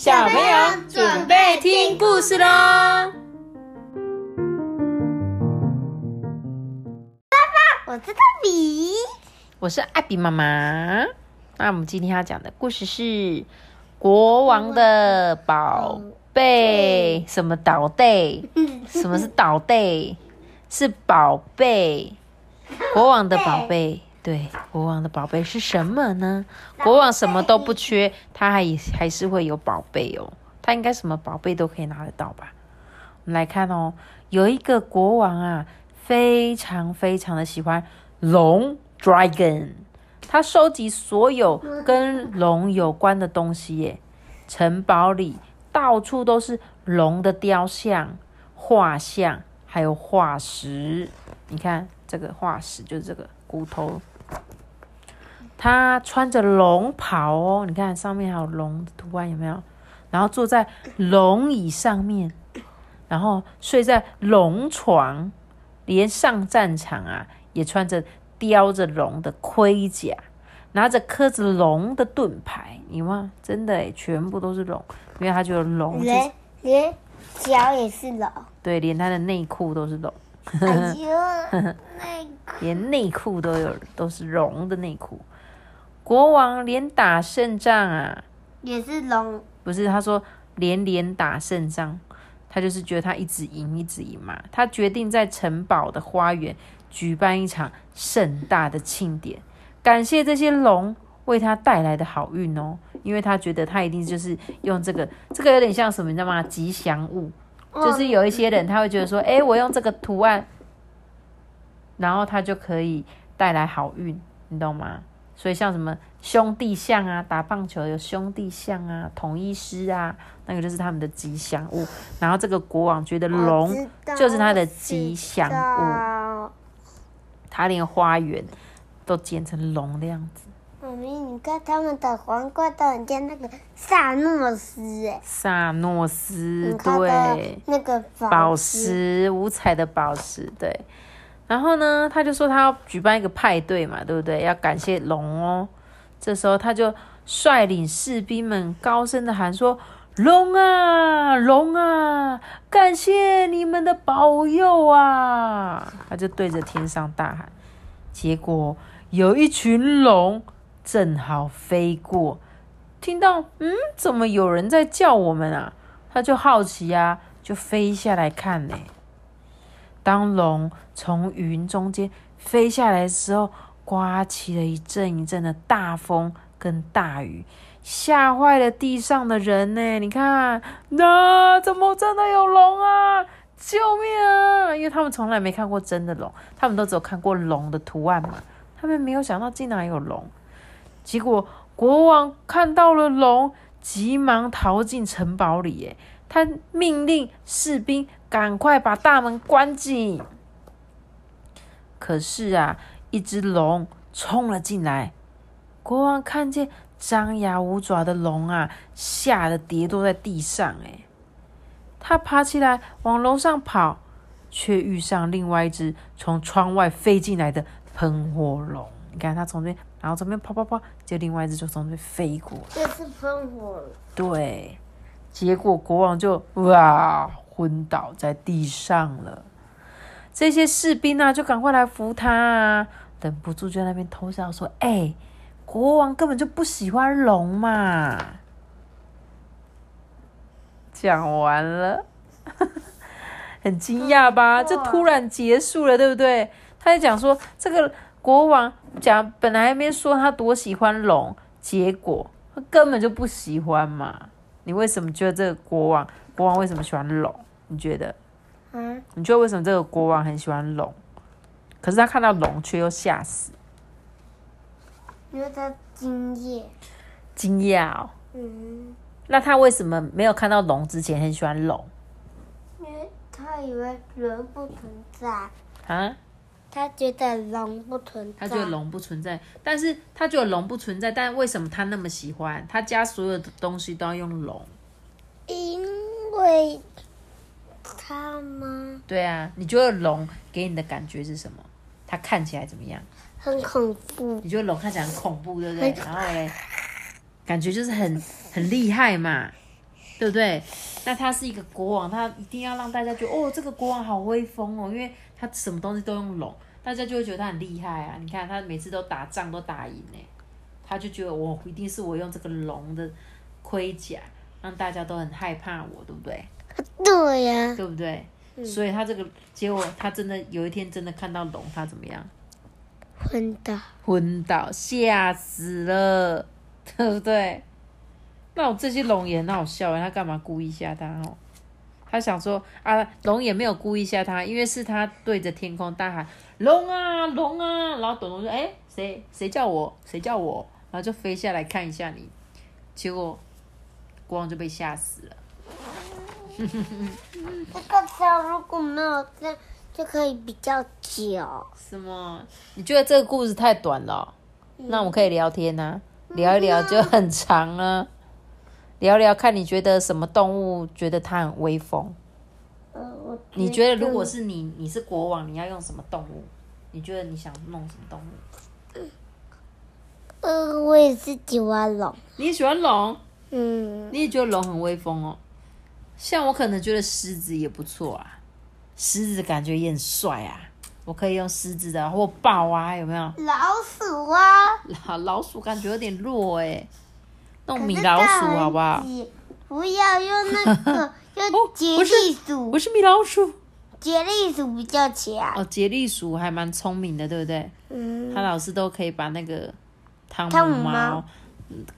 小朋友准备听故事喽！爸爸我是托比，我是艾比妈妈。那我们今天要讲的故事是国王的宝贝。什么宝贝？什么是宝贝？是宝贝。国王的宝贝。对，国王的宝贝是什么呢？国王什么都不缺，他还还是会有宝贝哦。他应该什么宝贝都可以拿得到吧？我们来看哦，有一个国王啊，非常非常的喜欢龙 （dragon），他收集所有跟龙有关的东西耶。城堡里到处都是龙的雕像、画像，还有化石。你看这个化石，就是这个骨头。他穿着龙袍哦，你看上面还有龙的图案，有没有？然后坐在龙椅上面，然后睡在龙床，连上战场啊也穿着雕着龙的盔甲，拿着刻着龙的盾牌。你看，真的诶全部都是龙，因为他觉得龙连连脚也是龙，对，连他的内裤都是龙。哎呦，内裤连内裤都有，都是龙的内裤。国王连打胜仗啊，也是龙，不是他说连连打胜仗，他就是觉得他一直赢一直赢嘛。他决定在城堡的花园举办一场盛大的庆典，感谢这些龙为他带来的好运哦。因为他觉得他一定就是用这个，这个有点像什么，你知道吗？吉祥物，就是有一些人他会觉得说，哎，我用这个图案，然后他就可以带来好运，你懂吗？所以像什么兄弟象啊，打棒球有兄弟象啊，统一师啊，那个就是他们的吉祥物。然后这个国王觉得龙就是他的吉祥物，他连花园都剪成龙的样子。妈咪，你看他们的皇冠都很像那个萨诺斯哎，萨诺斯对，那个宝石，石五彩的宝石对。然后呢，他就说他要举办一个派对嘛，对不对？要感谢龙哦。这时候他就率领士兵们高声的喊说：“龙啊，龙啊，感谢你们的保佑啊！”他就对着天上大喊。结果有一群龙正好飞过，听到嗯，怎么有人在叫我们啊？他就好奇啊，就飞下来看呢。当龙从云中间飞下来的时候，刮起了一阵一阵的大风跟大雨，吓坏了地上的人呢。你看，那怎么真的有龙啊？救命啊！因为他们从来没看过真的龙，他们都只有看过龙的图案嘛。他们没有想到竟然有龙。结果国王看到了龙，急忙逃进城堡里。耶，他命令士兵赶快把大门关紧。可是啊，一只龙冲了进来，国王看见张牙舞爪的龙啊，吓得跌坐在地上。哎，他爬起来往楼上跑，却遇上另外一只从窗外飞进来的喷火龙。你看，他从这边，然后这边跑跑跑，就另外一只就从这边飞过。这是喷火了，对，结果国王就哇昏倒在地上了。这些士兵啊，就赶快来扶他啊，忍不住就在那边偷笑说：“哎、国王根本就不喜欢龙嘛。”讲完了，很惊讶吧？这突然结束了，对不对？他在讲说，这个国王讲本来还没说他多喜欢龙，结果他根本就不喜欢嘛。你为什么觉得这个国王国王为什么喜欢龙？你觉得？嗯，你觉得为什么这个国王很喜欢龙？可是他看到龙却又吓死，因为他惊讶，惊讶哦。嗯，那他为什么没有看到龙之前很喜欢龙因为他以为人不存在，啊？他觉得龙不存在，他觉得龙不存在，但是他觉得龙不存在，但为什么他那么喜欢？他家所有的东西都要用龙。因为他吗？对啊，你觉得龙给你的感觉是什么？它看起来怎么样？很恐怖，你觉得龙看起来很恐怖，对不对？然后嘞，感觉就是很很厉害嘛。对不对？那他是一个国王，他一定要让大家觉得哦，这个国王好威风哦，因为他什么东西都用龙，大家就会觉得他很厉害啊。你看他每次都打仗都打赢呢，他就觉得我一定是我用这个龙的盔甲，让大家都很害怕我，对不对？对呀、对不对？所以他这个结果，他真的有一天真的看到龙，他怎么样？昏倒。昏倒，吓死了，对不对？那我这些龙也很好笑哎，他干嘛故意吓他哦？他想说啊，龙也没有故意吓他，因为是他对着天空大喊“龙啊，龙啊”，然后董龙说：“哎，谁谁叫我？谁叫我？”然后就飞下来看一下你，结果国王就被吓死了。这个票如果没有这样，就可以比较久。什么？你觉得这个故事太短了哦、那我们可以聊天呐、聊一聊就很长了。聊聊看，你觉得什么动物觉得它很威风？呃，我你觉得如果是你，你是国王，你要用什么动物？你觉得你想弄什么动物？呃，我也是喜欢龙。你也喜欢龙，嗯，你也觉得龙很威风哦。像我可能觉得狮子也不错啊，狮子感觉也很帅啊。我可以用狮子的或豹啊，有没有？老鼠啊，老 老鼠感觉有点弱哎，弄米老鼠好不好？不要用那个，用杰不是利鼠不，是米老鼠杰利鼠比较强。哦，杰利鼠还蛮聪明的，对不对？嗯，他老是都可以把那个汤汤姆猫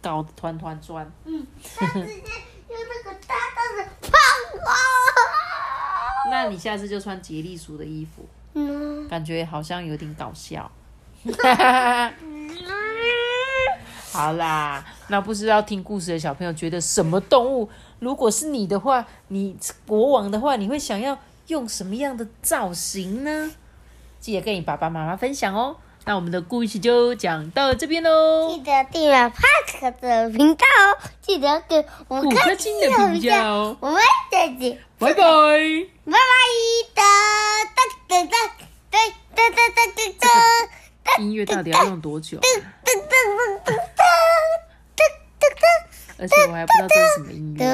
搞得团团转。嗯它直接用那个大大的胖啊！那你下次就穿杰利鼠的衣服，嗯，感觉好像有点搞笑。好啦，那不知道听故事的小朋友觉得什么动物，如果是你的话，你国王的话，你会想要用什么样的造型呢？记得跟你爸爸妈妈分享哦。那我们的故事就讲到这边喽记，得订阅 Park 的频道哦，记得给五五颗颗星的评价哦，我们再见，拜拜。拜拜哒哒哒哒哒哒哒哒哒音乐到底要用多久啊、哒哒哒哒哒哒而且我还不知道这是什么音乐。